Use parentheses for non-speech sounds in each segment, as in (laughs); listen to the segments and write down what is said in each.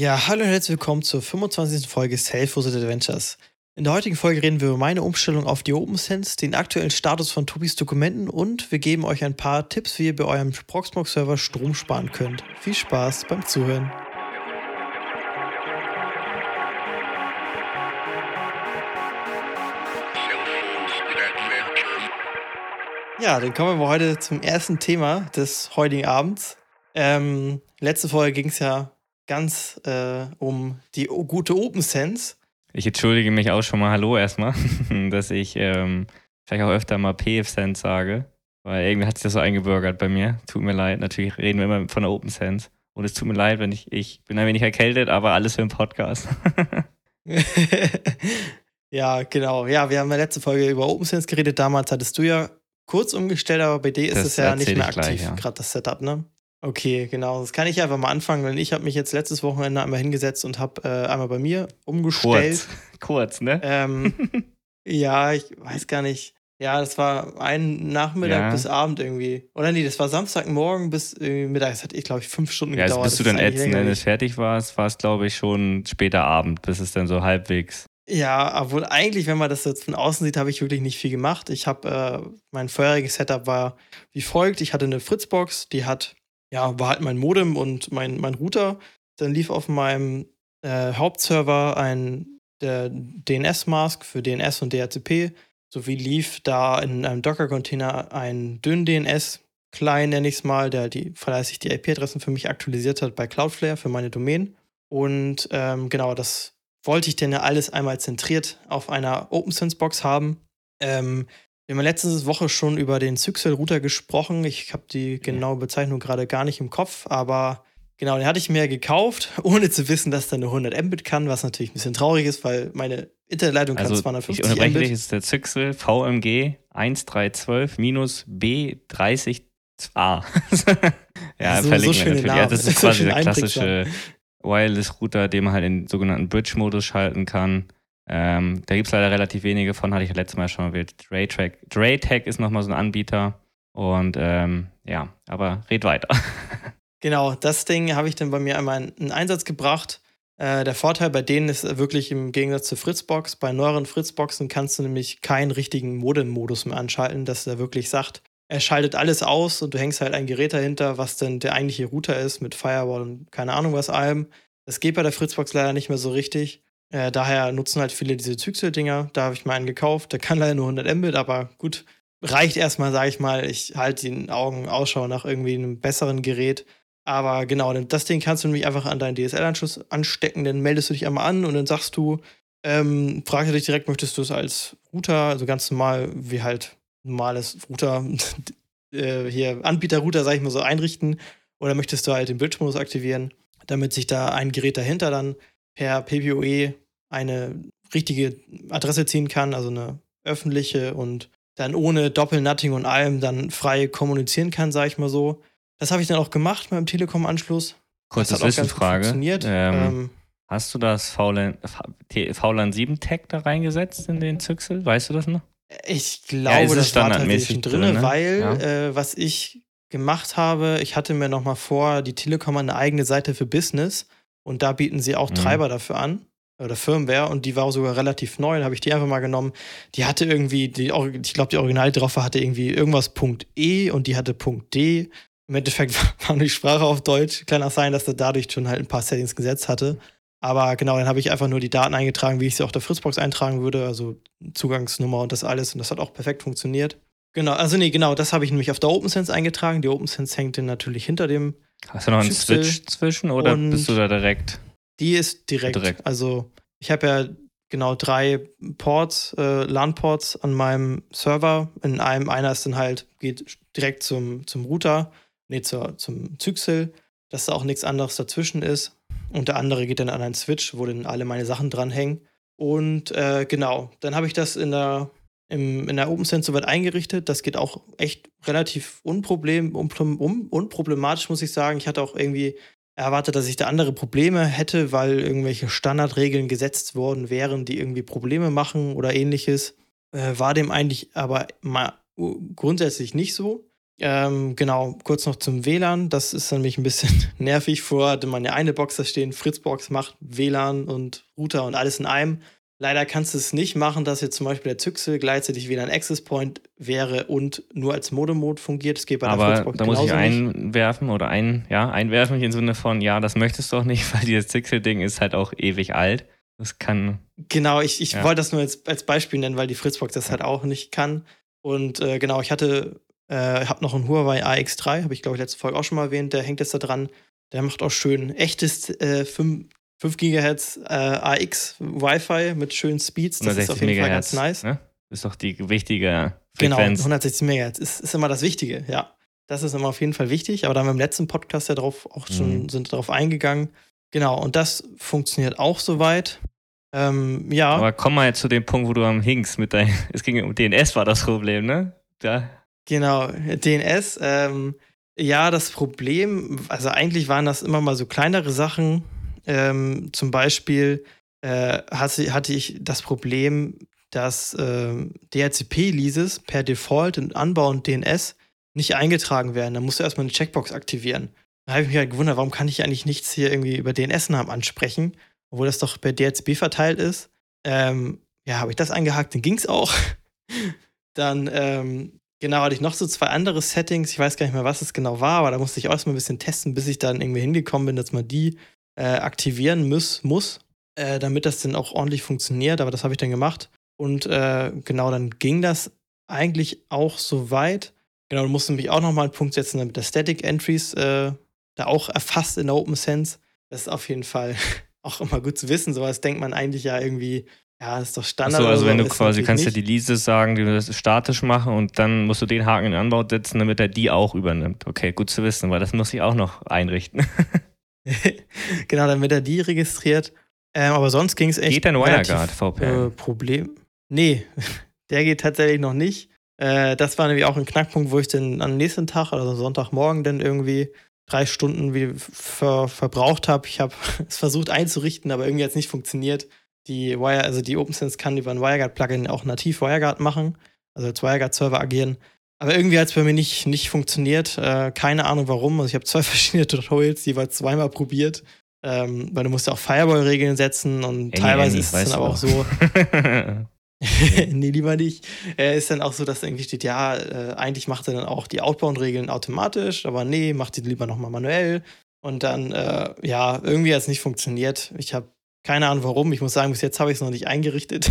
Ja, hallo und herzlich willkommen zur 25. Folge Self-Hosted Adventures. In der heutigen Folge reden wir über meine Umstellung auf die OpenSense, den aktuellen Status von Tobis Dokumenten und wir geben euch ein paar Tipps, wie ihr bei eurem Proxmox-Server Strom sparen könnt. Viel Spaß beim Zuhören. Ja, dann kommen wir heute zum ersten Thema des heutigen Abends. Ähm, letzte Folge ging es ja ganz äh, um die gute OpenSense. Ich entschuldige mich auch schon mal, hallo erstmal, (laughs) dass ich ähm, vielleicht auch öfter mal PFSense sage, weil irgendwie hat sich das so eingebürgert bei mir. Tut mir leid, natürlich reden wir immer von der OpenSense. Und es tut mir leid, wenn ich, ich bin ein wenig erkältet, aber alles für den Podcast. (laughs) ja, genau. Ja, wir haben in der letzten Folge über OpenSense geredet. Damals hattest du ja kurz umgestellt, aber bei dir ist es ja nicht mehr aktiv, ja. gerade das Setup, ne? Okay, genau. Das kann ich einfach mal anfangen, weil ich habe mich jetzt letztes Wochenende einmal hingesetzt und habe äh, einmal bei mir umgestellt. Kurz, (laughs) kurz ne? Ähm, (laughs) ja, ich weiß gar nicht. Ja, das war ein Nachmittag ja. bis Abend irgendwie. Oder nee, das war Samstagmorgen bis äh, Mittag. Das hat, ich glaube ich, fünf Stunden ja, also gedauert. Also bis du dann ätzend, wenn es fertig warst, war es, glaube ich, schon später Abend, bis es dann so halbwegs ja, obwohl eigentlich, wenn man das jetzt von außen sieht, habe ich wirklich nicht viel gemacht. Ich habe, äh, mein vorheriges Setup war wie folgt. Ich hatte eine Fritzbox, die hat, ja, war halt mein Modem und mein, mein Router. Dann lief auf meinem äh, Hauptserver ein DNS-Mask für DNS und DHCP, sowie lief da in einem Docker-Container ein dünn DNS, klein nenne ich es mal, der die fleißig die IP-Adressen für mich aktualisiert hat bei Cloudflare für meine Domain. Und ähm, genau, das wollte ich denn ja alles einmal zentriert auf einer OpenSense-Box haben. Ähm, wir haben letzte Woche schon über den Zyxel-Router gesprochen. Ich habe die genaue Bezeichnung gerade gar nicht im Kopf, aber genau, den hatte ich mir gekauft, (laughs) ohne zu wissen, dass der eine 100 Mbit kann, was natürlich ein bisschen traurig ist, weil meine Internetleitung kann also 250 ich unterbreche Mbit. ist der Zyxel VMG 1312-B30A. ja, so, verlinken so wir natürlich. Ja, das ist (laughs) quasi der klassische Wireless-Router, den man halt in den sogenannten Bridge-Modus schalten kann. Ähm, da gibt es leider relativ wenige von, hatte ich letztes Mal schon erwähnt. Draytech, Draytech ist nochmal so ein Anbieter. Und ähm, ja, aber red weiter. (laughs) genau, das Ding habe ich dann bei mir einmal in Einsatz gebracht. Äh, der Vorteil bei denen ist wirklich im Gegensatz zur Fritzbox, bei neueren Fritzboxen kannst du nämlich keinen richtigen Modem-Modus mehr anschalten, dass er wirklich sagt, er schaltet alles aus und du hängst halt ein Gerät dahinter, was dann der eigentliche Router ist mit Firewall und keine Ahnung was allem. Das geht bei der Fritzbox leider nicht mehr so richtig. Äh, daher nutzen halt viele diese Zyxel-Dinger. Da habe ich mir einen gekauft. Der kann leider nur 100 Mbit, aber gut, reicht erstmal, sage ich mal. Ich halte den Augen Ausschau nach irgendwie einem besseren Gerät. Aber genau, das Ding kannst du nämlich einfach an deinen DSL-Anschluss anstecken. Dann meldest du dich einmal an und dann sagst du, ähm, fragst du dich direkt, möchtest du es als Router, also ganz normal, wie halt normales Router, (laughs) äh, hier Anbieter-Router, sag ich mal so, einrichten? Oder möchtest du halt den Bildschirmmodus aktivieren, damit sich da ein Gerät dahinter dann per PPOE eine richtige Adresse ziehen kann, also eine öffentliche und dann ohne Doppelnutting und allem dann frei kommunizieren kann, sag ich mal so. Das habe ich dann auch gemacht mit dem Telekom-Anschluss. Kurze Zwischenfrage. Ähm, ähm, hast du das VLAN, VLAN 7 Tag da reingesetzt in den Zyxel? Weißt du das noch? Ich glaube, ja, das war tatsächlich drin, drin ne? weil ja. äh, was ich gemacht habe, ich hatte mir noch mal vor, die Telekom eine eigene Seite für Business und da bieten sie auch mhm. Treiber dafür an oder Firmware und die war sogar relativ neu, dann habe ich die einfach mal genommen. Die hatte irgendwie, die, ich glaube, die Original drauf hatte irgendwie irgendwas Punkt E und die hatte Punkt D. Im Endeffekt (laughs) war die Sprache auf Deutsch. Kann auch sein, dass er dadurch schon halt ein paar Settings gesetzt hatte. Aber genau, dann habe ich einfach nur die Daten eingetragen, wie ich sie auf der Fritzbox eintragen würde, also Zugangsnummer und das alles. Und das hat auch perfekt funktioniert. Genau, also nee, genau, das habe ich nämlich auf der OpenSense eingetragen. Die OpenSense hängt dann natürlich hinter dem. Hast du noch einen Schüssel Switch zwischen oder bist du da direkt? Die ist direkt. direkt. Also ich habe ja genau drei Ports, äh, LAN-Ports an meinem Server. In einem, einer ist dann halt, geht direkt zum, zum Router, nee, zur, zum Zyxel, dass da auch nichts anderes dazwischen ist. Und der andere geht dann an einen Switch, wo dann alle meine Sachen dranhängen. Und äh, genau, dann habe ich das in der, im, in der OpenSense soweit eingerichtet. Das geht auch echt relativ unproblem, un, un, unproblematisch, muss ich sagen. Ich hatte auch irgendwie erwartet, dass ich da andere Probleme hätte, weil irgendwelche Standardregeln gesetzt worden wären, die irgendwie Probleme machen oder ähnliches. Äh, war dem eigentlich aber mal grundsätzlich nicht so. Ähm, genau, kurz noch zum WLAN. Das ist nämlich ein bisschen (laughs) nervig. Vorher hatte man ja eine Box da stehen, Fritzbox macht WLAN und Router und alles in einem. Leider kannst du es nicht machen, dass jetzt zum Beispiel der Zyxel gleichzeitig wieder ein Access Point wäre und nur als Modem-Mode fungiert. Das geht bei der Aber Fritzbox da muss ich genauso nicht. einwerfen oder ein, ja, einwerfen im Sinne von, ja, das möchtest du doch nicht, (laughs) weil dieses Zixel-Ding ist halt auch ewig alt. Das kann, Genau, ich, ich Ja. wollte das nur als, als Beispiel nennen, weil die Fritzbox das halt auch nicht kann. Und äh, genau, ich hatte, äh, habe noch einen Huawei AX3, habe ich glaube ich letzte Folge auch schon mal erwähnt, der hängt jetzt da dran. Der macht auch schön echtes äh, 5, 5 GHz äh, AX Wi-Fi mit schönen Speeds. Das ist 160 auf jeden Fall ganz Megahertz. nice. Ne? Ist doch die wichtige Genau, Frequenz. 160 Megahertz ist, ist immer das Wichtige, ja. Das ist immer auf jeden Fall wichtig, aber da haben wir im letzten Podcast ja drauf auch schon Mhm. sind drauf eingegangen. Genau, und das funktioniert auch soweit. Ähm, ja. Aber komm mal jetzt zu dem Punkt, wo du am Hingst mit deinem, (laughs) es ging um DNS war das Problem, ne? Da, Genau, DNS. Ähm, ja, das Problem, also eigentlich waren das immer mal so kleinere Sachen. Ähm, zum Beispiel äh, hatte, hatte ich das Problem, dass ähm, DHCP-Leases per Default in Anbau und DNS nicht eingetragen werden. Da musst du erstmal eine Checkbox aktivieren. Da habe ich mich halt gewundert, warum kann ich eigentlich nichts hier irgendwie über DNS-Namen ansprechen, obwohl das doch per DHCP verteilt ist. Ähm, ja, habe ich das eingehakt, dann ging es auch. (laughs) dann, ähm, genau, hatte ich noch so zwei andere Settings. Ich weiß gar nicht mehr, was es genau war, aber da musste ich auch erstmal ein bisschen testen, bis ich dann irgendwie hingekommen bin, dass man die äh, aktivieren muss, muss äh, damit das dann auch ordentlich funktioniert. Aber das habe ich dann gemacht. Und äh, genau, dann ging das eigentlich auch so weit. Genau, du musst nämlich auch nochmal einen Punkt setzen, damit der Static Entries äh, da auch erfasst in der Open Sense. Das ist auf jeden Fall (laughs) auch immer gut zu wissen. Sowas denkt man eigentlich ja irgendwie, ja, das ist doch Standard. Achso, oder also so, wenn du quasi kannst ja die Leases sagen, die das statisch machen und dann musst du den Haken in den Anbau setzen, damit er die auch übernimmt. Okay, gut zu wissen, weil das muss ich auch noch einrichten. (laughs) (laughs) genau, damit er die registriert. Ähm, aber sonst ging es echt. Geht relativ, WireGuard VPN? Äh, Problem. Nee, (laughs) der geht tatsächlich noch nicht. Äh, das war nämlich auch ein Knackpunkt, wo ich dann am nächsten Tag, also Sonntagmorgen, dann irgendwie drei Stunden wie ver verbraucht habe. Ich habe (laughs) es versucht einzurichten, aber irgendwie hat es nicht funktioniert. Die Wire, also die OpenSense kann über ein WireGuard-Plugin auch nativ WireGuard machen, also als WireGuard-Server agieren. Aber irgendwie hat es bei mir nicht, nicht funktioniert. Äh, keine Ahnung warum. Also ich habe zwei (laughs) verschiedene Tutorials jeweils zweimal probiert. Ähm, weil du musst ja auch Firewall-Regeln setzen und Ey, teilweise Annie, ist es dann aber auch doch. so, (laughs) (laughs) nee, lieber nicht. Äh, ist dann auch so, dass irgendwie steht, ja, äh, eigentlich macht er dann auch die Outbound-Regeln automatisch, aber nee, macht die lieber nochmal manuell. Und dann, äh, ja, irgendwie hat es nicht funktioniert. Ich habe keine Ahnung warum. Ich muss sagen, bis jetzt habe ich es noch nicht eingerichtet.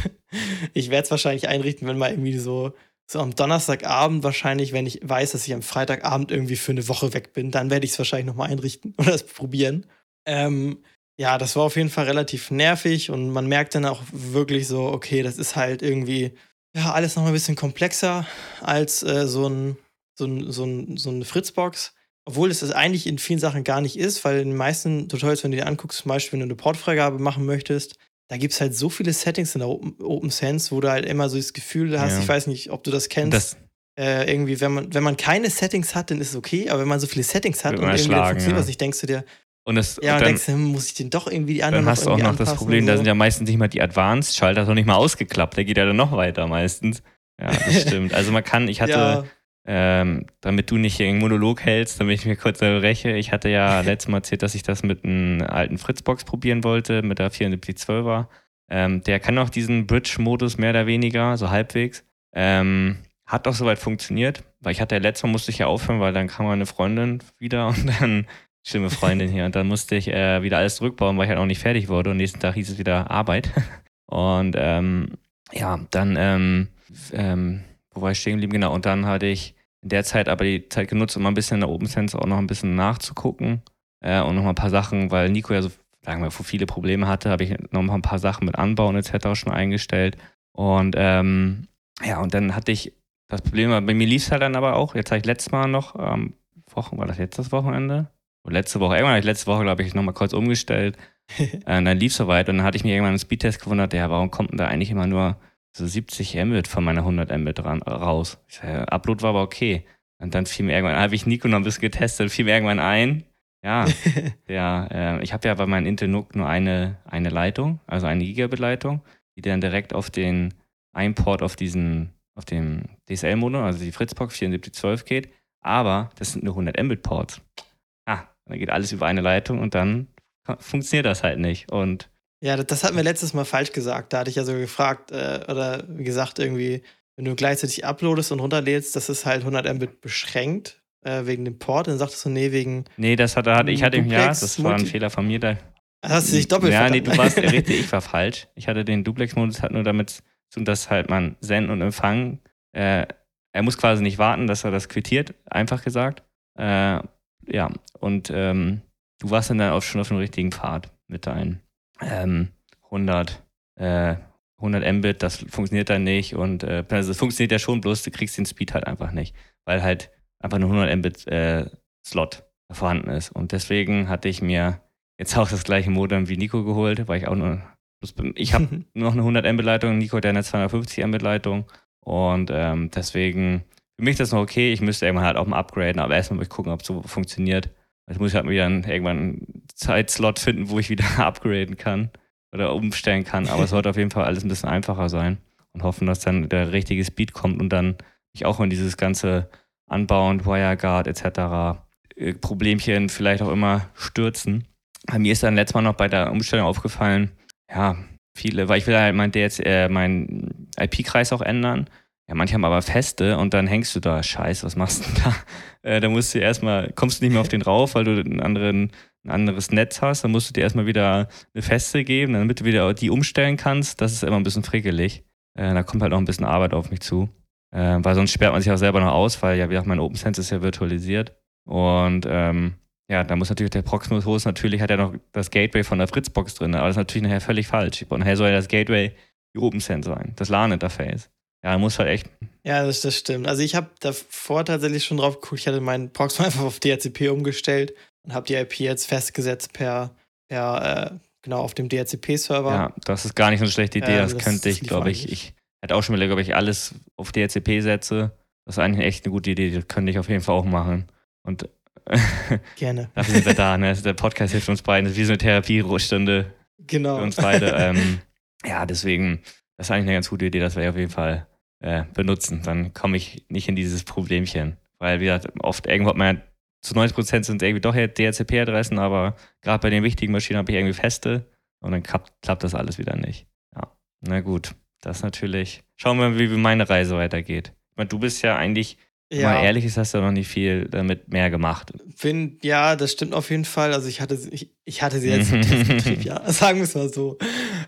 ich werde es wahrscheinlich einrichten, wenn mal irgendwie so, so am Donnerstagabend wahrscheinlich, wenn ich weiß, dass ich am Freitagabend irgendwie für eine Woche weg bin, dann werde ich es wahrscheinlich nochmal einrichten (laughs) oder es probieren. Ähm, ja, das war auf jeden Fall relativ nervig und man merkt dann auch wirklich so, okay, das ist halt irgendwie, ja, alles noch mal ein bisschen komplexer als äh, so, ein, so, ein, so, ein, so eine Fritzbox. Obwohl es das eigentlich in vielen Sachen gar nicht ist, weil in den meisten Tutorials, wenn du dir anguckst, zum Beispiel, wenn du eine Portfreigabe machen möchtest, da gibt es halt so viele Settings in der Open, Open Sense, wo du halt immer so das Gefühl hast, Ja. ich weiß nicht, ob du das kennst, das, äh, irgendwie, wenn man, wenn man keine Settings hat, dann ist es okay, aber wenn man so viele Settings hat und irgendwie dann erschlagen, funktioniert ja. was nicht, denkst du dir, und das, ja, und dann, denkst du, hm, muss ich den doch irgendwie die anderen dann hast du auch noch das Problem, und da so. sind ja meistens nicht mal die Advanced-Schalter noch nicht mal ausgeklappt. Der geht ja dann noch weiter meistens. Ja, das (laughs) stimmt. Also man kann, ich hatte, ja, ähm, damit du nicht hier einen Monolog hältst, damit ich mir kurz räche, ich hatte ja (laughs) letztes Mal erzählt, dass ich das mit einem alten Fritzbox probieren wollte, mit der 7412er. Ähm, der kann auch diesen Bridge-Modus mehr oder weniger, so halbwegs. Ähm, hat auch soweit funktioniert, weil ich hatte ja letztes Mal musste ich ja aufhören, weil dann kam meine Freundin wieder und dann, schlimme Freundin hier, und dann musste ich äh, wieder alles zurückbauen, weil ich halt auch nicht fertig wurde und nächsten Tag hieß es wieder Arbeit. (laughs) Und ähm, ja, dann, ähm, ähm, wo war ich stehen geblieben? Genau, und dann hatte ich in der Zeit aber die Zeit genutzt, um mal ein bisschen in der Open Sense auch noch ein bisschen nachzugucken äh, und noch mal ein paar Sachen, weil Nico ja so, sagen wir, viele Probleme hatte, habe ich noch mal ein paar Sachen mit Anbauen etc. schon eingestellt. Und ähm, ja, und dann hatte ich das Problem, bei mir lief es halt dann aber auch, jetzt habe ich letztes Mal noch, ähm, Wochen, war das jetzt das Wochenende? Oder letzte Woche, irgendwann habe ich letzte Woche, glaube ich, nochmal kurz umgestellt. (laughs) äh, und dann lief es soweit und dann hatte ich mir irgendwann einen Speedtest gewundert, ja, warum kommt denn da eigentlich immer nur so 70 Mbit von meiner 100 Mbit ran, raus? Ich sag, ja, Upload war aber okay. Und dann fiel mir irgendwann, habe ich Nico noch ein bisschen getestet, fiel mir irgendwann ein, ja, (laughs) ja, äh, ich habe ja bei meinem Intel NUC nur eine, eine Leitung, also eine Gigabit-Leitung, die dann direkt auf den Einport auf diesen, auf dem DSL-Modem, also die Fritzbox 7412 geht. Aber das sind nur 100 Mbit-Ports. Ah, dann geht alles über eine Leitung und dann funktioniert das halt nicht. Und ja, das hatten wir letztes Mal falsch gesagt. Da hatte ich ja so gefragt, äh, oder gesagt, irgendwie, wenn du gleichzeitig uploadest und runterlädst, das ist halt 100 Mbit beschränkt äh, wegen dem Port. Dann sagtest du, nee, wegen. Nee, das hatte, hatte ich hatte im Jahr, das war ein Fehler von mir. Da, Hast du dich doppelt Ja, nee, du warst (laughs) richtig, ich war falsch. Ich hatte den Duplex-Modus halt nur damit zu, dass halt man senden und empfangen. Äh, er muss quasi nicht warten, dass er das quittiert, einfach gesagt. Äh, ja, und ähm, du warst dann auch schon auf dem richtigen Pfad mit deinen ähm, 100, äh, 100 Mbit, das funktioniert dann nicht und äh, also es funktioniert ja schon, bloß du kriegst den Speed halt einfach nicht, weil halt einfach nur 100 Mbit äh, Slot vorhanden ist und deswegen hatte ich mir jetzt auch das gleiche Modem wie Nico geholt, weil ich auch nur ich habe (laughs) noch eine 100 Mbit Leitung, Nico hat eine 250 Mbit Leitung und ähm, deswegen für mich ist das noch okay. Ich müsste irgendwann halt auch mal upgraden, aber erstmal muss ich gucken, ob es so funktioniert. Jetzt muss ich halt wieder einen, irgendwann einen Zeitslot finden, wo ich wieder (laughs) upgraden kann oder umstellen kann. Aber es sollte auf jeden Fall alles ein bisschen einfacher sein und hoffen, dass dann der richtige Speed kommt und dann ich auch in dieses ganze Unbound, WireGuard etc. Äh, Problemchen vielleicht auch immer stürzen. Bei mir ist dann letztes Mal noch bei der Umstellung aufgefallen, ja, viele, weil ich will halt mein, äh, mein IP-Kreis auch ändern ja, manche haben aber feste und dann hängst du da, scheiße, was machst du denn da? (laughs) Äh, da musst du erstmal, kommst du nicht mehr auf den rauf, weil du einen anderen, ein anderes Netz hast, dann musst du dir erstmal wieder eine feste geben, damit du wieder die umstellen kannst. Das ist immer ein bisschen frickelig. Äh, da kommt halt auch ein bisschen Arbeit auf mich zu. Äh, weil sonst sperrt man sich auch selber noch aus, weil ja, wie gesagt, mein OpenSense ist ja virtualisiert. Und ähm, ja, da muss natürlich der Proximus Host natürlich hat er noch das Gateway von der Fritzbox drin, aber das ist natürlich nachher völlig falsch. Und nachher soll ja das Gateway die OpenSense sein, das LAN-Interface. Ja, muss halt echt. Ja, das, das stimmt. Also ich habe davor tatsächlich schon drauf geguckt. Ich hatte meinen Proxmox (laughs) einfach auf DHCP umgestellt und habe die IP jetzt festgesetzt per, per äh, genau, auf dem DHCP-Server. Ja, das ist gar nicht so eine schlechte Idee. Ähm, das, das, könnte ich, glaube ich, ich hätte auch schon überlegt, ob ich alles auf DHCP setze. Das ist eigentlich echt eine gute Idee. Das könnte ich auf jeden Fall auch machen. Und (laughs) Gerne. dafür sind wir da. Ne? Der Podcast hilft uns beiden. Das ist wie so eine Therapiestunde genau. für uns beide. (laughs) Ähm, ja, deswegen, das ist eigentlich eine ganz gute Idee. Das ich auf jeden Fall äh, benutzen. Dann komme ich nicht in dieses Problemchen. Weil, wie gesagt, oft irgendwo hat man ja zu 90 Prozent sind irgendwie doch DHCP-Adressen, aber gerade bei den wichtigen Maschinen habe ich irgendwie feste und dann klappt, klappt das alles wieder nicht. Ja, na gut. Das natürlich. Schauen wir mal, wie meine Reise weitergeht. Ich meine, du bist ja eigentlich ja. Mal ehrlich ist, hast du noch nicht viel damit mehr gemacht. Find, ja, das stimmt auf jeden Fall. Also ich hatte, ich, ich hatte sie jetzt (laughs) im Testbetrieb, ja. (laughs) Sagen wir es mal so.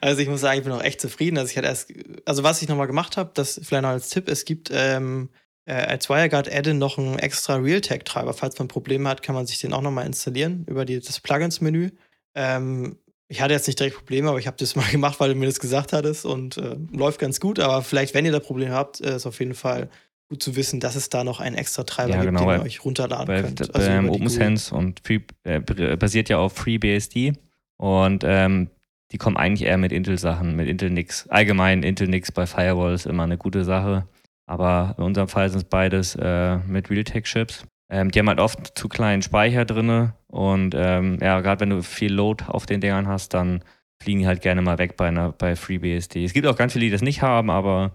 Also ich muss sagen, ich bin auch echt zufrieden. Also ich hatte erst, also was ich nochmal gemacht habe, das vielleicht noch als Tipp, es gibt ähm, äh, als WireGuard Add-in noch einen extra Realtek-Treiber. Falls man Probleme hat, kann man sich den auch nochmal installieren über die, das Plugins-Menü. Ähm, ich hatte jetzt nicht direkt Probleme, aber ich habe das (laughs) mal gemacht, weil du mir das gesagt hattest und äh, läuft ganz gut. Aber vielleicht, wenn ihr da Probleme habt, äh, ist auf jeden Fall gut zu wissen, dass es da noch einen extra Treiber ja, gibt, genau, den ihr euch runterladen bei, könnt. Also beim OpenSense und Free, äh, basiert ja auf FreeBSD und ähm, die kommen eigentlich eher mit Intel-Sachen, mit Intel nix. Allgemein Intel nix bei Firewall ist immer eine gute Sache. Aber in unserem Fall sind es beides äh, mit Realtek-Chips. Ähm, die haben halt oft zu kleinen Speicher drin und ähm, ja, gerade wenn du viel Load auf den Dingern hast, dann fliegen die halt gerne mal weg bei, einer, bei FreeBSD. Es gibt auch ganz viele, die das nicht haben, aber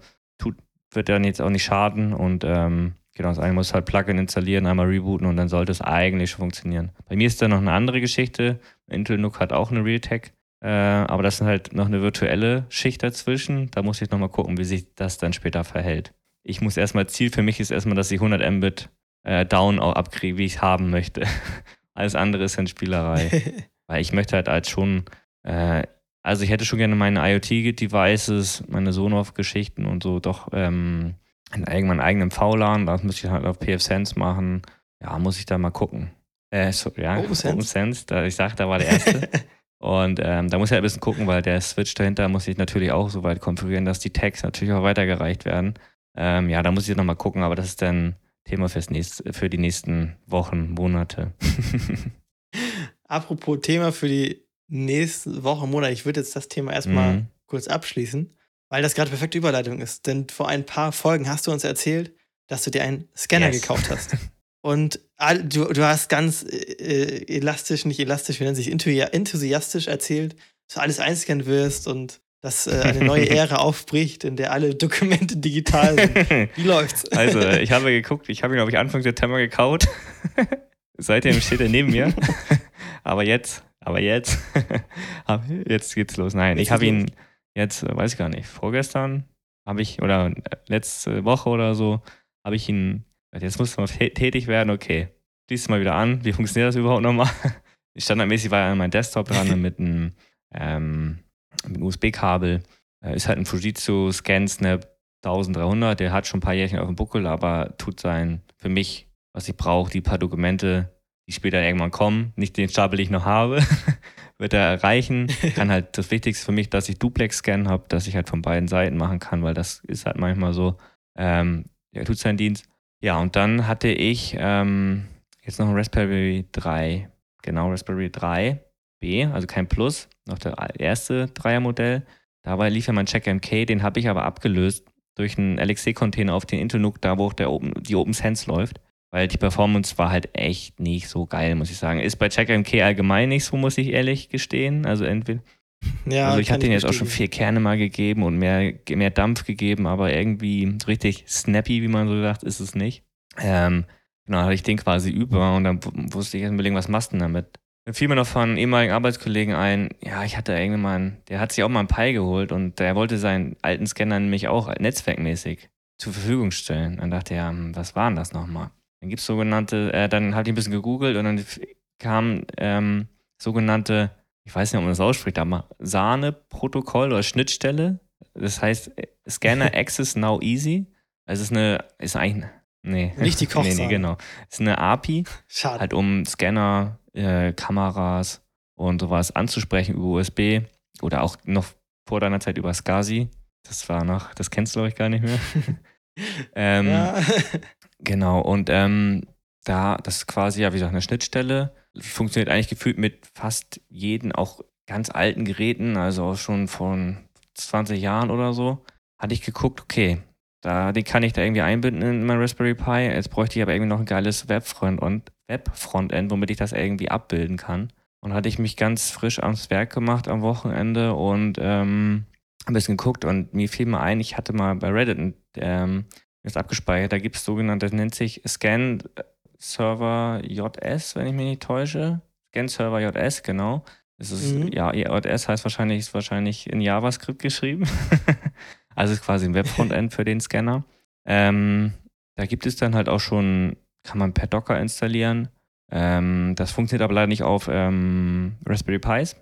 wird dann jetzt auch nicht schaden und ähm, genau, das eine muss halt Plugin installieren, einmal rebooten und dann sollte es eigentlich schon funktionieren. Bei mir ist da noch eine andere Geschichte. Intel NUC hat auch eine Realtek, äh, aber das ist halt noch eine virtuelle Schicht dazwischen. Da muss ich nochmal gucken, wie sich das dann später verhält. Ich muss erstmal, Ziel für mich ist erstmal, dass ich 100 Mbit äh, down auch abkriege, wie ich es haben möchte. (laughs) Alles andere ist dann Spielerei. (laughs) Weil ich möchte halt als schon äh, also ich hätte schon gerne meine IoT-Devices, meine Sonoff-Geschichten und so doch ähm, irgendwann eigenen VLAN. Das müsste ich halt auf PFSense machen. Ja, muss ich da mal gucken. Äh, so, ja, OpenSense. Da, ich sag, da war der erste. (laughs) und ähm, da muss ich halt ein bisschen gucken, weil der Switch dahinter muss ich natürlich auch so weit konfigurieren, dass die Tags natürlich auch weitergereicht werden. Ähm, ja, da muss ich nochmal gucken, aber das ist dann Thema fürs nächste, für die nächsten Wochen, Monate. (laughs) Apropos Thema für die nächste Woche, Monat. Ich würde jetzt das Thema erstmal mhm. kurz abschließen, weil das gerade perfekte Überleitung ist. Denn vor ein paar Folgen hast du uns erzählt, dass du dir einen Scanner yes. gekauft hast. (laughs) Und du, du hast ganz äh, elastisch, nicht elastisch, wie nennt sich, enthusiastisch erzählt, dass du alles einscannen wirst und dass äh, eine neue (laughs) Ära aufbricht, in der alle Dokumente digital sind. Wie (laughs) läuft's? Also, ich habe geguckt, ich habe ihn, glaube ich, Anfang September gekaut. Seitdem steht er neben mir. aber jetzt, aber jetzt, (laughs) jetzt geht's los. Nein, jetzt ich habe ihn jetzt, äh, weiß ich gar nicht, vorgestern habe ich, oder äh, letzte Woche oder so, habe ich ihn, jetzt muss man tätig werden, okay, schließ mal wieder an, wie funktioniert das (laughs) überhaupt nochmal? Standardmäßig war ja mein Desktop dran (laughs) mit einem ähm, mit USB-Kabel. Äh, ist halt ein Fujitsu ScanSnap 1300, der hat schon ein paar Jährchen auf dem Buckel, aber tut sein für mich, was ich brauche, die paar Dokumente, die später irgendwann kommen, nicht den Stapel, den ich noch habe, (laughs) wird er erreichen. Kann halt das Wichtigste für mich, dass ich Duplex-Scan habe, dass ich halt von beiden Seiten machen kann, weil das ist halt manchmal so. Ähm, der tut seinen Dienst. Ja, und dann hatte ich ähm, jetzt noch ein Raspberry 3, genau Raspberry 3 B, also kein Plus, noch der erste Dreiermodell. Dabei lief ja mein Check-MK, den habe ich aber abgelöst durch einen LXC-Container auf den Intel NUC, da wo auch der Open, die OpenSense läuft. Weil die Performance war halt echt nicht so geil, muss ich sagen. Ist bei CheckMK allgemein nicht so, muss ich ehrlich gestehen. Also entweder. Ja, also ich hatte den jetzt auch schon vier Kerne mal gegeben und mehr, mehr Dampf gegeben, aber irgendwie so richtig snappy, wie man so sagt, ist es nicht. Ähm, genau, hatte ich den quasi über und dann wusste ich erst überlegen, was machst du denn damit? Dann fiel mir noch von ehemaligen Arbeitskollegen ein, ja, ich hatte irgendwann, der hat sich auch mal einen Pi geholt und der wollte seinen alten Scanner nämlich auch netzwerkmäßig zur Verfügung stellen. Dann dachte er, hm, was war denn das nochmal? Dann gibt es sogenannte, äh, dann habe ich ein bisschen gegoogelt und dann kam ähm, sogenannte, ich weiß nicht, ob man das ausspricht, aber Sahne-Protokoll oder Schnittstelle. Das heißt Scanner (laughs) Access Now Easy. Also es ist eine, ist eigentlich, nee. Nicht die Kochsahne. (laughs) nee, nee, genau. Es ist eine API, Schade. halt um Scanner äh, Kameras und sowas anzusprechen über USB oder auch noch vor deiner Zeit über SCSI. Das war noch, das kennst du, glaube ich, gar nicht mehr. (laughs) ähm, ja. Genau, und ähm, da, das ist quasi, ja, wie gesagt, eine Schnittstelle. Funktioniert eigentlich gefühlt mit fast jeden, auch ganz alten Geräten, also auch schon von 20 Jahren oder so. Hatte ich geguckt, okay, da, den kann ich da irgendwie einbinden in mein Raspberry Pi. Jetzt bräuchte ich aber irgendwie noch ein geiles Webfrontend, womit ich das irgendwie abbilden kann. Und hatte ich mich ganz frisch ans Werk gemacht am Wochenende und ähm, ein bisschen geguckt und mir fiel mal ein, ich hatte mal bei Reddit ähm, das abgespeichert, da gibt es sogenannte, das nennt sich Scan Server JS, wenn ich mich nicht täusche. Scan Server JS, genau. Das ist, mhm. ja, JS heißt wahrscheinlich, ist wahrscheinlich in JavaScript geschrieben. (laughs) Also ist quasi ein Webfrontend für den Scanner. Ähm, da gibt es dann halt auch schon, kann man per Docker installieren. Ähm, das funktioniert aber leider nicht auf ähm, Raspberry Pis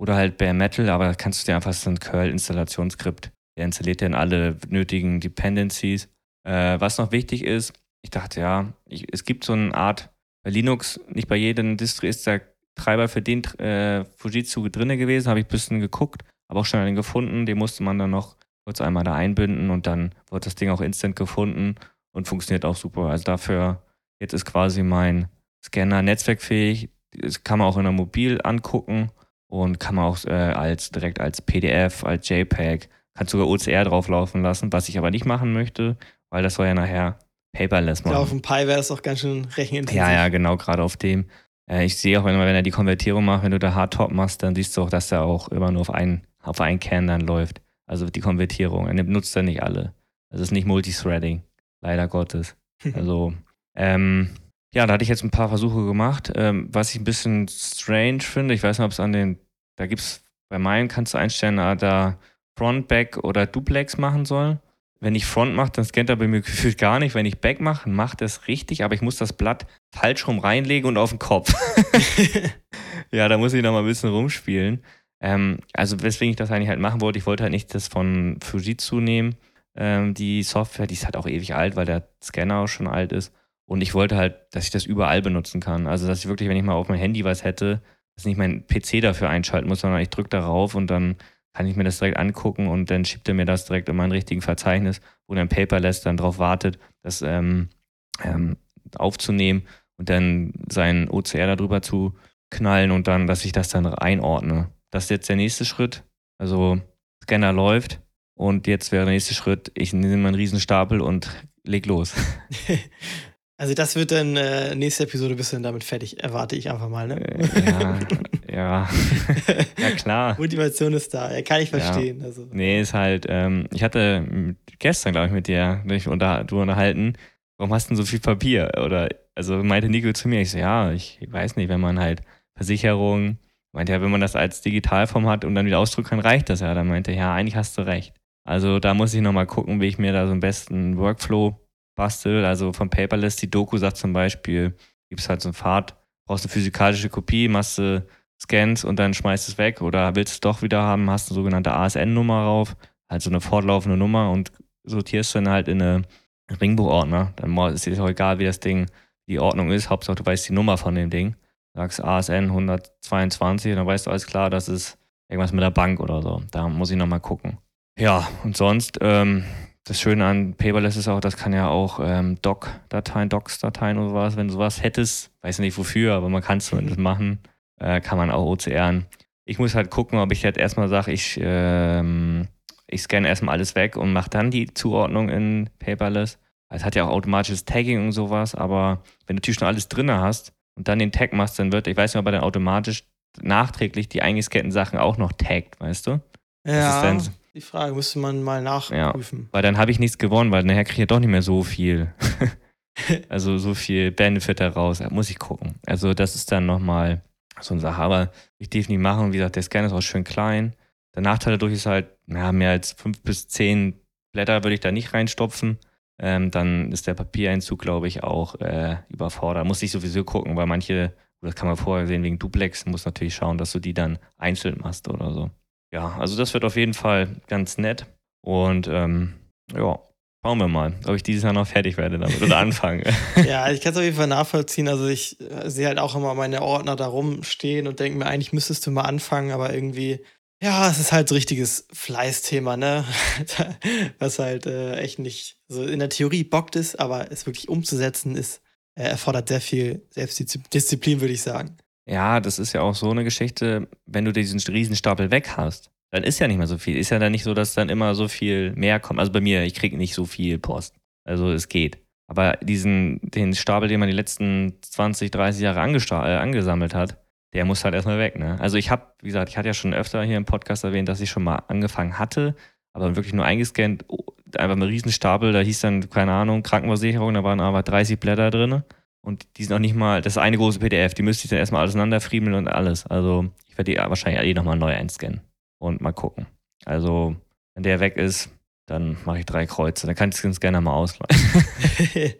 oder halt Bare Metal, aber da kannst du dir einfach so ein Curl-Installationsskript. Der installiert dann alle nötigen Dependencies. Äh, was noch wichtig ist, ich dachte, ja, ich, es gibt so eine Art, Linux, nicht bei jedem Distro ist der Treiber für den äh, Fujitsu drin gewesen, habe ich ein bisschen geguckt, aber auch schon einen gefunden, den musste man dann noch kurz einmal da einbinden und dann wird das Ding auch instant gefunden und funktioniert auch super. Also dafür, jetzt ist quasi mein Scanner netzwerkfähig. Das kann man auch in der Mobil angucken und kann man auch äh, als direkt als PDF, als JPEG, kann sogar OCR drauflaufen lassen, was ich aber nicht machen möchte, weil das soll ja nachher paperless machen. Ja, auf dem Pi wäre es auch ganz schön rechenintensiv. Ja, ja, genau, gerade auf dem. Äh, ich sehe auch immer, wenn er die Konvertierung macht, wenn du da Hardtop machst, dann siehst du auch, dass er auch immer nur auf einen, auf einen Kern dann läuft. Also die Konvertierung. Er nutzt er nicht alle. Das ist nicht Multithreading. Leider Gottes. (laughs) Also, ähm, ja, da hatte ich jetzt ein paar Versuche gemacht. Ähm, was ich ein bisschen strange finde, ich weiß nicht, ob es an den, da gibt es, bei meinen kannst du einstellen, da Front, Back oder Duplex machen soll. Wenn ich Front mache, dann scannt er bei mir (laughs) gefühlt gar nicht. Wenn ich Back mache, macht es richtig, aber ich muss das Blatt falsch rum reinlegen und auf den Kopf. (laughs) ja, da muss ich noch mal ein bisschen rumspielen. Ähm, also weswegen ich das eigentlich halt machen wollte, ich wollte halt nicht das von Fujitsu nehmen, ähm, die Software, die ist halt auch ewig alt, weil der Scanner auch schon alt ist. Und ich wollte halt, dass ich das überall benutzen kann. Also dass ich wirklich, wenn ich mal auf mein Handy was hätte, dass ich nicht mein PC dafür einschalten muss, sondern ich drücke darauf und dann kann ich mir das direkt angucken und dann schiebt er mir das direkt in mein richtigen Verzeichnis, wo dann Paperless dann darauf wartet, das ähm, ähm, aufzunehmen und dann sein OCR darüber zu knallen und dann, dass ich das dann einordne. Das ist jetzt der nächste Schritt. Also Scanner läuft und jetzt wäre der nächste Schritt, ich nehme meinen Riesenstapel und leg los. (laughs) Also das wird dann äh, nächste Episode bist du dann damit fertig, erwarte ich einfach mal, ne? Äh, ja, (laughs) Ja, (laughs) ja klar. Motivation ist da, ja, kann ich verstehen. Ja. Also. Nee, ist halt, ähm, ich hatte gestern, glaube ich, mit dir durch unter, du unterhalten, warum hast du denn so viel Papier? Oder, also meinte Nico zu mir, ich so, ja, ich weiß nicht, wenn man halt Versicherung, meinte ja, wenn man das als Digitalform hat und dann wieder ausdrücken kann, reicht das ja. Dann meinte ja, eigentlich hast du recht. Also da muss ich nochmal gucken, wie ich mir da so einen besten Workflow bastel. Also von Paperless, die Doku sagt zum Beispiel, gibt es halt so einen Pfad, brauchst eine physikalische Kopie, machst du Scans und dann schmeißt es weg oder willst es doch wieder haben, hast eine sogenannte ASN-Nummer rauf, halt so eine fortlaufende Nummer und sortierst dann halt in eine Ringbuchordner. Dann ist dir auch egal, wie das Ding, die Ordnung ist. Hauptsache, du weißt die Nummer von dem Ding. Sagst ASN 122 dann weißt du alles klar, das ist irgendwas mit der Bank oder so. Da muss ich nochmal gucken. Ja, und sonst, ähm, das Schöne an Paperless ist auch, das kann ja auch ähm, Doc-Dateien, Docs-Dateien oder sowas, wenn du sowas hättest, weiß nicht wofür, aber man kann es zumindest machen, äh, kann man auch OCRen. Ich muss halt gucken, ob ich jetzt erstmal sage, ich, ähm, ich scanne erstmal alles weg und mache dann die Zuordnung in Paperless. Es hat ja auch automatisches Tagging und sowas, aber wenn du natürlich schon alles drin hast und dann den Tag machst, dann wird, ich weiß nicht, ob er dann automatisch nachträglich die eingescannten Sachen auch noch taggt, weißt du? Ja, dann, die Frage müsste man mal nachprüfen. Ja, weil dann habe ich nichts gewonnen, weil nachher kriege ich doch nicht mehr so viel. (laughs) also so viel Benefit daraus. Muss ich gucken. Also das ist dann nochmal so eine Sache. Aber ich nicht machen. Wie gesagt, der Scan ist auch schön klein. Der Nachteil dadurch ist halt, ja, mehr als fünf bis zehn Blätter würde ich da nicht reinstopfen. Ähm, dann ist der Papiereinzug, glaube ich, auch äh, überfordert. Muss ich sowieso gucken, weil manche, das kann man vorher sehen, wegen Duplex, muss natürlich schauen, dass du die dann einzeln machst oder so. Ja, also das wird auf jeden Fall ganz nett. Und ähm, ja, schauen wir mal, ob ich dieses Jahr noch fertig werde damit oder (laughs) anfange. ja, ich kann es auf jeden Fall nachvollziehen. Also ich äh, sehe halt auch immer meine Ordner da rumstehen und denke mir, eigentlich müsstest du mal anfangen, aber irgendwie ja, es ist halt so richtiges Fleißthema, ne? (laughs) Was halt äh, echt nicht so in der Theorie bockt ist, aber es wirklich umzusetzen ist, äh, erfordert sehr viel Selbstdisziplin, würde ich sagen. Ja, das ist ja auch so eine Geschichte, wenn du diesen Riesenstapel weg hast, dann ist ja nicht mehr so viel. Ist ja dann nicht so, dass dann immer so viel mehr kommt. Also bei mir, ich kriege nicht so viel Post. Also es geht. Aber diesen, den Stapel, den man die letzten 20, 30 Jahre äh, angesammelt hat, der muss halt erstmal weg. Ne? Also ich habe, wie gesagt, ich hatte ja schon öfter hier im Podcast erwähnt, dass ich schon mal angefangen hatte, aber wirklich nur eingescannt, oh, einfach mal Riesenstapel, da hieß dann, keine Ahnung, Krankenversicherung, da waren aber 30 Blätter drin und die sind auch nicht mal, das ist eine große PDF, die müsste ich dann erstmal auseinanderfriemeln und alles. Also ich werde die wahrscheinlich eh nochmal neu einscannen und mal gucken. Also wenn der weg ist, dann mache ich drei Kreuze. Dann kannst du es gerne mal ausleihen. (laughs)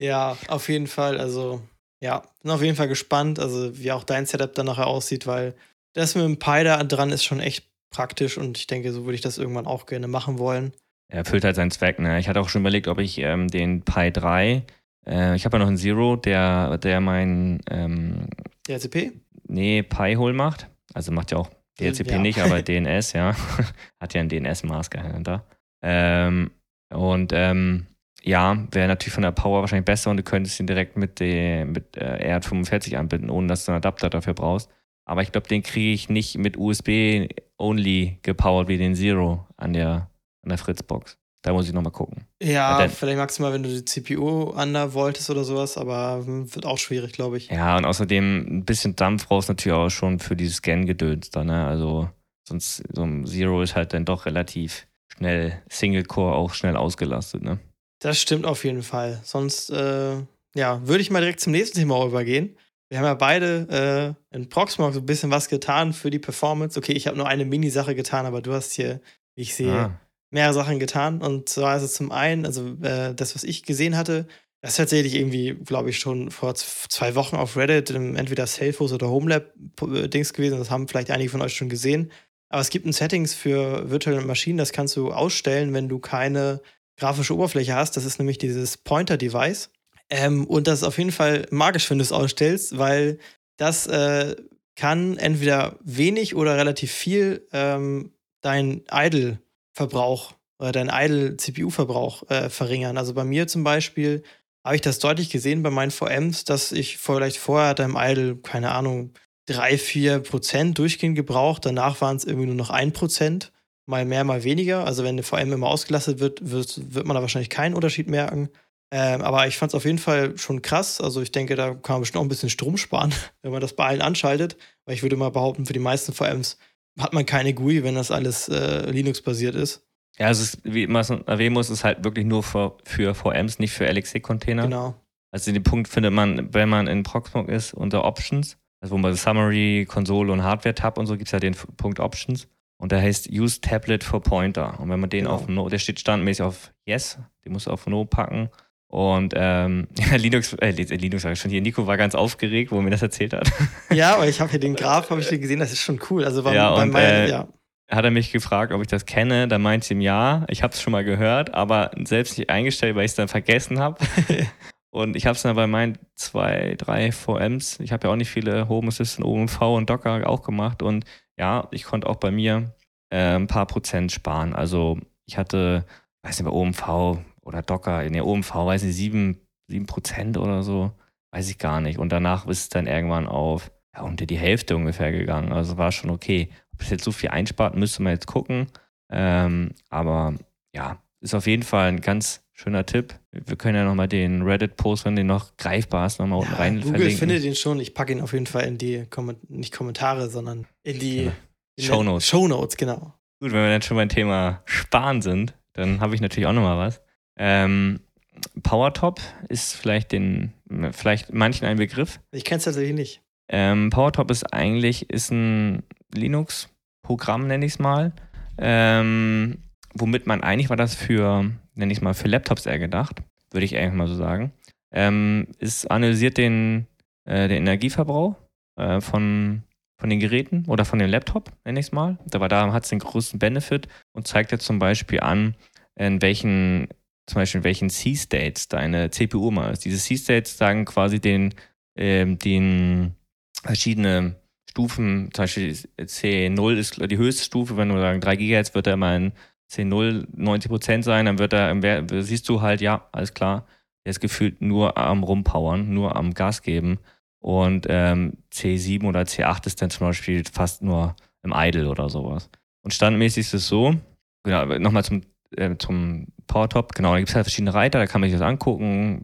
ja, auf jeden Fall. Also ja, bin auf jeden Fall gespannt, also wie auch dein Setup dann nachher aussieht, weil das mit dem Pi da dran ist schon echt praktisch und ich denke, so würde ich das irgendwann auch gerne machen wollen. Er erfüllt halt seinen Zweck, ne? Ich hatte auch schon überlegt, ob ich ähm, den Pi 3, äh, ich habe ja noch einen Zero, der, der mein ähm, DHCP? Nee, Pi-Hole macht. Also macht ja auch DHCP ja. nicht, aber (laughs) DNS, ja. (laughs) Hat ja einen DNS-Mask dahinter. Ähm, und ähm, ja, wäre natürlich von der Power wahrscheinlich besser und du könntest ihn direkt mit, dem, mit äh, RJ45 anbinden, ohne dass du einen Adapter dafür brauchst. Aber ich glaube, den kriege ich nicht mit USB-only gepowert wie den Zero an der, an der Fritzbox. Da muss ich nochmal gucken. Ja, dann, vielleicht maximal, wenn du die CPU an wolltest oder sowas, aber wird auch schwierig, glaube ich. Ja, und außerdem ein bisschen Dampf brauchst natürlich auch schon für dieses Scan-Gedöns da, ne? Also sonst so ein Zero ist halt dann doch relativ schnell Single-Core auch schnell ausgelastet, ne? Das stimmt auf jeden Fall. Sonst, äh, ja, würde ich mal direkt zum nächsten Thema übergehen. Wir haben ja beide äh, in Proxmox ein bisschen was getan für die Performance. Okay, ich habe nur eine Mini-Sache getan, aber du hast hier, wie ich sehe, ah. Mehrere Sachen getan. Und zwar ist es zum einen, also äh, das, was ich gesehen hatte, das ist tatsächlich irgendwie, glaube ich, schon vor zwei Wochen auf Reddit entweder Salesforce oder Homelab-Dings äh, gewesen. Das haben vielleicht einige von euch schon gesehen. Aber es gibt ein Settings für virtuelle Maschinen, das kannst du ausstellen, wenn du keine grafische Oberfläche hast. Das ist nämlich dieses Pointer-Device. Ähm, und das ist auf jeden Fall magisch, wenn du es ausstellst, weil das äh, kann entweder wenig oder relativ viel ähm, dein Idle-Verbrauch oder dein Idle-CPU-Verbrauch äh, verringern. Also bei mir zum Beispiel habe ich das deutlich gesehen bei meinen VMs, dass ich vielleicht vorher im Idle, keine Ahnung, 3, 4 Prozent durchgehend gebraucht. Danach waren es irgendwie nur noch 1 Prozent mal mehr, mal weniger. Also wenn eine VM immer ausgelastet wird, wird, wird man da wahrscheinlich keinen Unterschied merken. Ähm, aber ich fand es auf jeden Fall schon krass. Also ich denke, da kann man bestimmt auch ein bisschen Strom sparen, (laughs) wenn man das bei allen anschaltet. Weil ich würde mal behaupten, für die meisten VMs hat man keine GUI, wenn das alles äh, Linux-basiert ist. Ja, also es ist, wie man erwähnen muss, ist halt wirklich nur für, für VMs, nicht für LXC-Container. Genau. Also den Punkt findet man, wenn man in Proxmox ist, unter Options. Also wo man Summary, Konsole und Hardware-Tab und so gibt es ja den Punkt Options. Und der heißt Use Tablet for Pointer. Und wenn man den genau. auf No, der steht standmäßig auf Yes, den muss auf No packen. Und ähm, (laughs) Linux, äh, Linux war schon hier. Nico war ganz aufgeregt, wo er mir das erzählt hat. (laughs) Ja, aber (laughs) ich habe hier den Graph, habe ich hier gesehen, das ist schon cool. Also war ja, bei und, meinen, äh, ja. Hat er mich gefragt, ob ich das kenne. Da meinte ich ihm ja. Ich habe es schon mal gehört, aber selbst nicht eingestellt, weil ich es dann vergessen habe. und ich habe es dann bei meinen zwei, drei VMs. Ich habe ja auch nicht viele Home Assistant, OMV und Docker auch gemacht. Und ja, ich konnte auch bei mir äh, ein paar Prozent sparen. Also ich hatte, weiß nicht, bei OMV oder Docker, in der OMV, weiß ich, 7, 7 Prozent oder so, weiß ich gar nicht. Und danach ist es dann irgendwann auf ja, unter die Hälfte ungefähr gegangen. Also war schon okay. Ob es jetzt so viel einspart, müsste man jetzt gucken. Ähm, aber ja, ist auf jeden Fall ein ganz schöner Tipp. Wir können ja nochmal den Reddit-Post, wenn den noch greifbar ist, nochmal ja, unten rein Google verlinken. findet den schon. Ich packe ihn auf jeden Fall in die, nicht Kommentare, sondern in die ja. Show Notes. Show Notes, genau. Gut, wenn wir dann schon beim Thema Sparen sind, dann habe ich natürlich auch nochmal was. Ähm, PowerTop ist vielleicht den, vielleicht manchen ein Begriff. Ich kenne es tatsächlich nicht. Ähm, PowerTop ist eigentlich ist ein Linux-Programm, nenne ich es mal. Ähm, womit man eigentlich war das für, nenne ich es mal, für Laptops eher gedacht, würde ich eigentlich mal so sagen. Ähm, es analysiert den, äh, den Energieverbrauch äh, von, von den Geräten oder von dem Laptop, nenne ich es mal. Aber da hat es den größten Benefit und zeigt jetzt zum Beispiel an, in welchen zum Beispiel in welchen C-States deine CPU mal ist. Diese C-States sagen quasi den, ähm, den verschiedene Stufen, zum Beispiel C0 ist die höchste Stufe, wenn du sagen 3 GHz wird er immer in C0 90% sein, dann wird er, siehst du halt, ja, alles klar, er ist gefühlt nur am Rumpowern, nur am Gas geben. Und ähm, C7 oder C8 ist dann zum Beispiel fast nur im Idle oder sowas. Und standmäßig ist es so, genau, nochmal zum, äh, zum PowerTop, genau, da gibt es halt verschiedene Reiter, da kann man sich das angucken,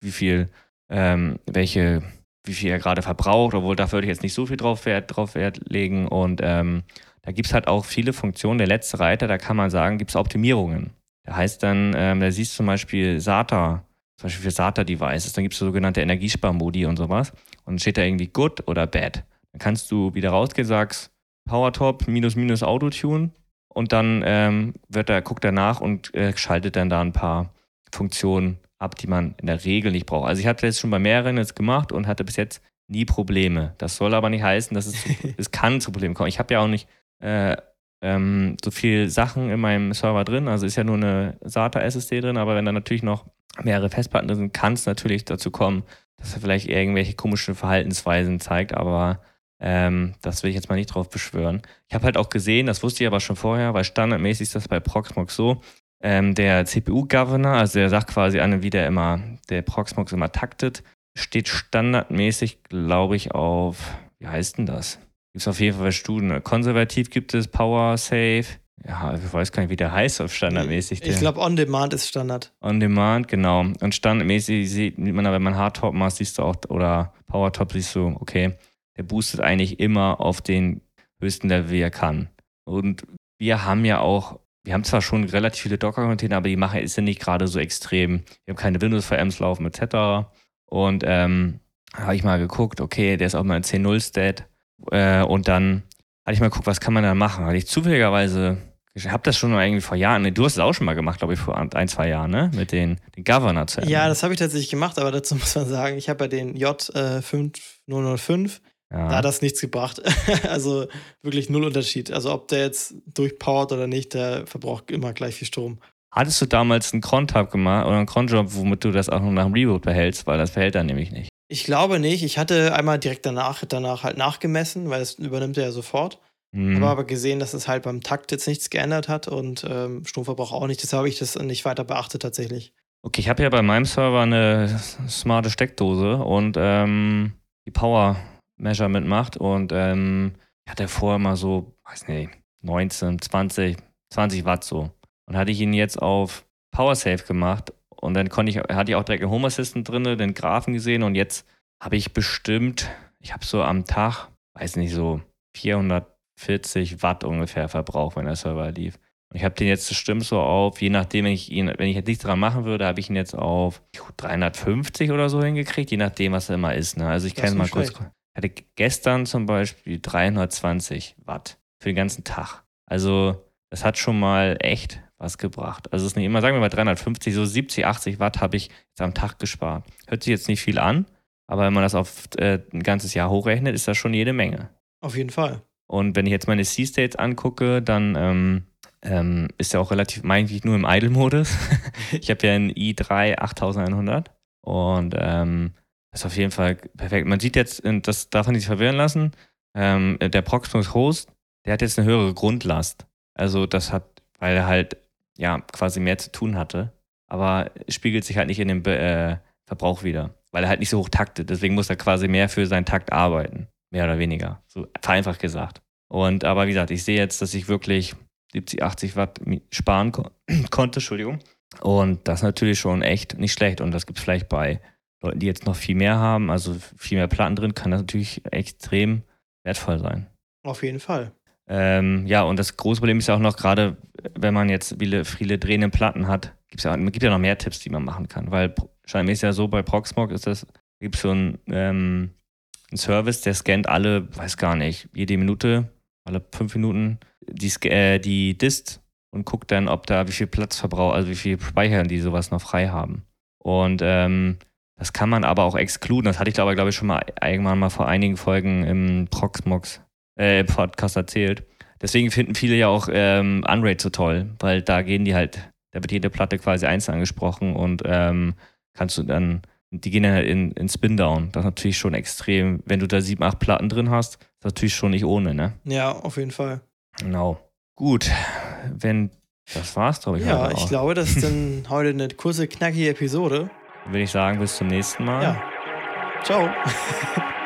wie viel, ähm, welche, wie viel er gerade verbraucht, obwohl da würde ich jetzt nicht so viel drauf Wert, drauf Wert legen. Und ähm, da gibt es halt auch viele Funktionen. Der letzte Reiter, da kann man sagen, gibt es Optimierungen. Da heißt dann, ähm, da siehst du zum Beispiel SATA, zum Beispiel für SATA-Devices, dann gibt es so sogenannte Energiesparmodi und sowas. Und dann steht da irgendwie Good oder Bad. Dann kannst du wieder rausgehen, sagst PowerTop minus minus Autotune und dann ähm, wird er, guckt er nach und äh, schaltet dann da ein paar Funktionen ab, die man in der Regel nicht braucht. Also ich hatte das schon bei mehreren jetzt gemacht und hatte bis jetzt nie Probleme. Das soll aber nicht heißen, dass es, (laughs) es kann zu Problemen kommen. Ich habe ja auch nicht äh, ähm, so viel Sachen in meinem Server drin. Also ist ja nur eine SATA-SSD drin, aber wenn da natürlich noch mehrere Festplatten drin sind, kann es natürlich dazu kommen, dass er vielleicht irgendwelche komischen Verhaltensweisen zeigt, aber ähm, das will ich jetzt mal nicht drauf beschwören. Ich habe halt auch gesehen, das wusste ich aber schon vorher, weil standardmäßig ist das bei Proxmox so, ähm, der CPU-Governor, also der sagt quasi an, wie der immer, der Proxmox immer taktet, steht standardmäßig, glaube ich, auf, wie heißt denn das? Gibt es auf jeden Fall Studien. Konservativ gibt es Power Save. Ja, ich weiß gar nicht, wie der heißt auf standardmäßig. Ich glaube, On Demand ist Standard. On Demand, genau. Und standardmäßig sieht man, wenn man Hardtop macht, siehst du auch, oder Powertop siehst du, okay, der boostet eigentlich immer auf den höchsten Level, wie er kann. Und wir haben ja auch, wir haben zwar schon relativ viele Docker-Container, aber die Mache ist ja nicht gerade so extrem. Wir haben keine Windows-VMs laufen etc. Und ähm, habe ich mal geguckt, okay, der ist auch mal in 10.0-Stat. Äh, und dann hatte ich mal geguckt, was kann man da machen. Hatte ich zufälligerweise ich habe das schon mal irgendwie vor Jahren, du hast es auch schon mal gemacht, glaube ich, vor ein, zwei Jahren, ne? Mit den, den Governor zu Ja, das habe ich tatsächlich gemacht, aber dazu muss man sagen, ich habe ja den J5005 ja. Da hat das nichts gebracht. (laughs) also wirklich null Unterschied. Also ob der jetzt durchpowert oder nicht, der verbraucht immer gleich viel Strom. Hattest du damals einen Cron-Tab gemacht oder einen Cron-Job, womit du das auch noch nach dem Reboot behältst? Weil das verhält dann nämlich nicht. Ich glaube nicht. Ich hatte einmal direkt danach, danach halt nachgemessen, weil es übernimmt er ja sofort. Mhm. Habe aber gesehen, dass es halt beim Takt jetzt nichts geändert hat und ähm, Stromverbrauch auch nicht. Deshalb habe ich das nicht weiter beachtet tatsächlich. Okay, ich habe ja bei meinem Server eine smarte Steckdose und ähm, die Power Measurement macht. Und ähm, ich hatte vorher mal so, weiß nicht, 19, 20, 20 Watt so. Und hatte ich ihn jetzt auf Power Save gemacht Und dann konnte ich, hatte ich auch direkt einen Home Assistant drin, den Graphen gesehen und jetzt habe ich bestimmt, ich habe so am Tag, weiß nicht, so 440 Watt ungefähr Verbrauch, wenn der Server lief. Und ich habe den jetzt bestimmt so auf, je nachdem, wenn ich ihn, wenn ich jetzt nichts dran machen würde, habe ich ihn jetzt auf 350 oder so hingekriegt, je nachdem, was er immer ist. Ne? Also ich kann mal kurz. Hatte gestern zum Beispiel 320 Watt für den ganzen Tag. Also das hat schon mal echt was gebracht. Also es ist nicht immer, sagen wir mal 350, so 70, 80 Watt habe ich jetzt am Tag gespart. Hört sich jetzt nicht viel an, aber wenn man das auf äh, ein ganzes Jahr hochrechnet, ist das schon jede Menge. Auf jeden Fall. Und wenn ich jetzt meine C-States angucke, dann ähm, ähm, ist er auch relativ, eigentlich nur im Idle-Modus. (laughs) ich habe ja einen i3 8100 und ähm, das ist auf jeden Fall perfekt. Man sieht jetzt, das darf man nicht verwirren lassen, ähm, der Proxmox Host, der hat jetzt eine höhere Grundlast. Also das hat, weil er halt ja quasi mehr zu tun hatte, aber spiegelt sich halt nicht in dem äh, Verbrauch wieder, weil er halt nicht so hoch taktet. Deswegen muss er quasi mehr für seinen Takt arbeiten, mehr oder weniger, so vereinfacht gesagt. Und aber wie gesagt, ich sehe jetzt, dass ich wirklich 70, 80 Watt sparen ko (clears throat) konnte, Entschuldigung. Und das ist natürlich schon echt nicht schlecht. Und das gibt es vielleicht bei Leuten, die jetzt noch viel mehr haben, also viel mehr Platten drin, kann das natürlich extrem wertvoll sein. Auf jeden Fall. Ähm, ja, und das große Problem ist ja auch noch, gerade wenn man jetzt viele, viele drehende Platten hat, gibt's ja, gibt ja noch mehr Tipps, die man machen kann. Weil scheinbar ist ja so, bei Proxmox ist das, gibt es so ein, ähm, einen Service, der scannt alle, weiß gar nicht, jede Minute, alle fünf Minuten die, äh, die Dist und guckt dann, ob da wie viel Platz verbraucht, also wie viel Speicher die sowas noch frei haben. Und ähm, das kann man aber auch exkluden. Das hatte ich glaube, glaube ich schon mal irgendwann mal vor einigen Folgen im Proxmox äh, Podcast erzählt. Deswegen finden viele ja auch ähm, Unraid so toll, weil da gehen die halt, da wird jede Platte quasi einzeln angesprochen und ähm, kannst du dann, die gehen dann halt in, in Spin-Down. Das ist natürlich schon extrem, wenn du da sieben, acht Platten drin hast, ist natürlich schon nicht ohne, ne? Ja, auf jeden Fall. Genau. Gut, wenn das war's, glaube ich. Ja, ich glaube, das ist dann (laughs) heute eine kurze, knackige Episode. Würde ich sagen, bis zum nächsten Mal. Ja. Ciao. (laughs)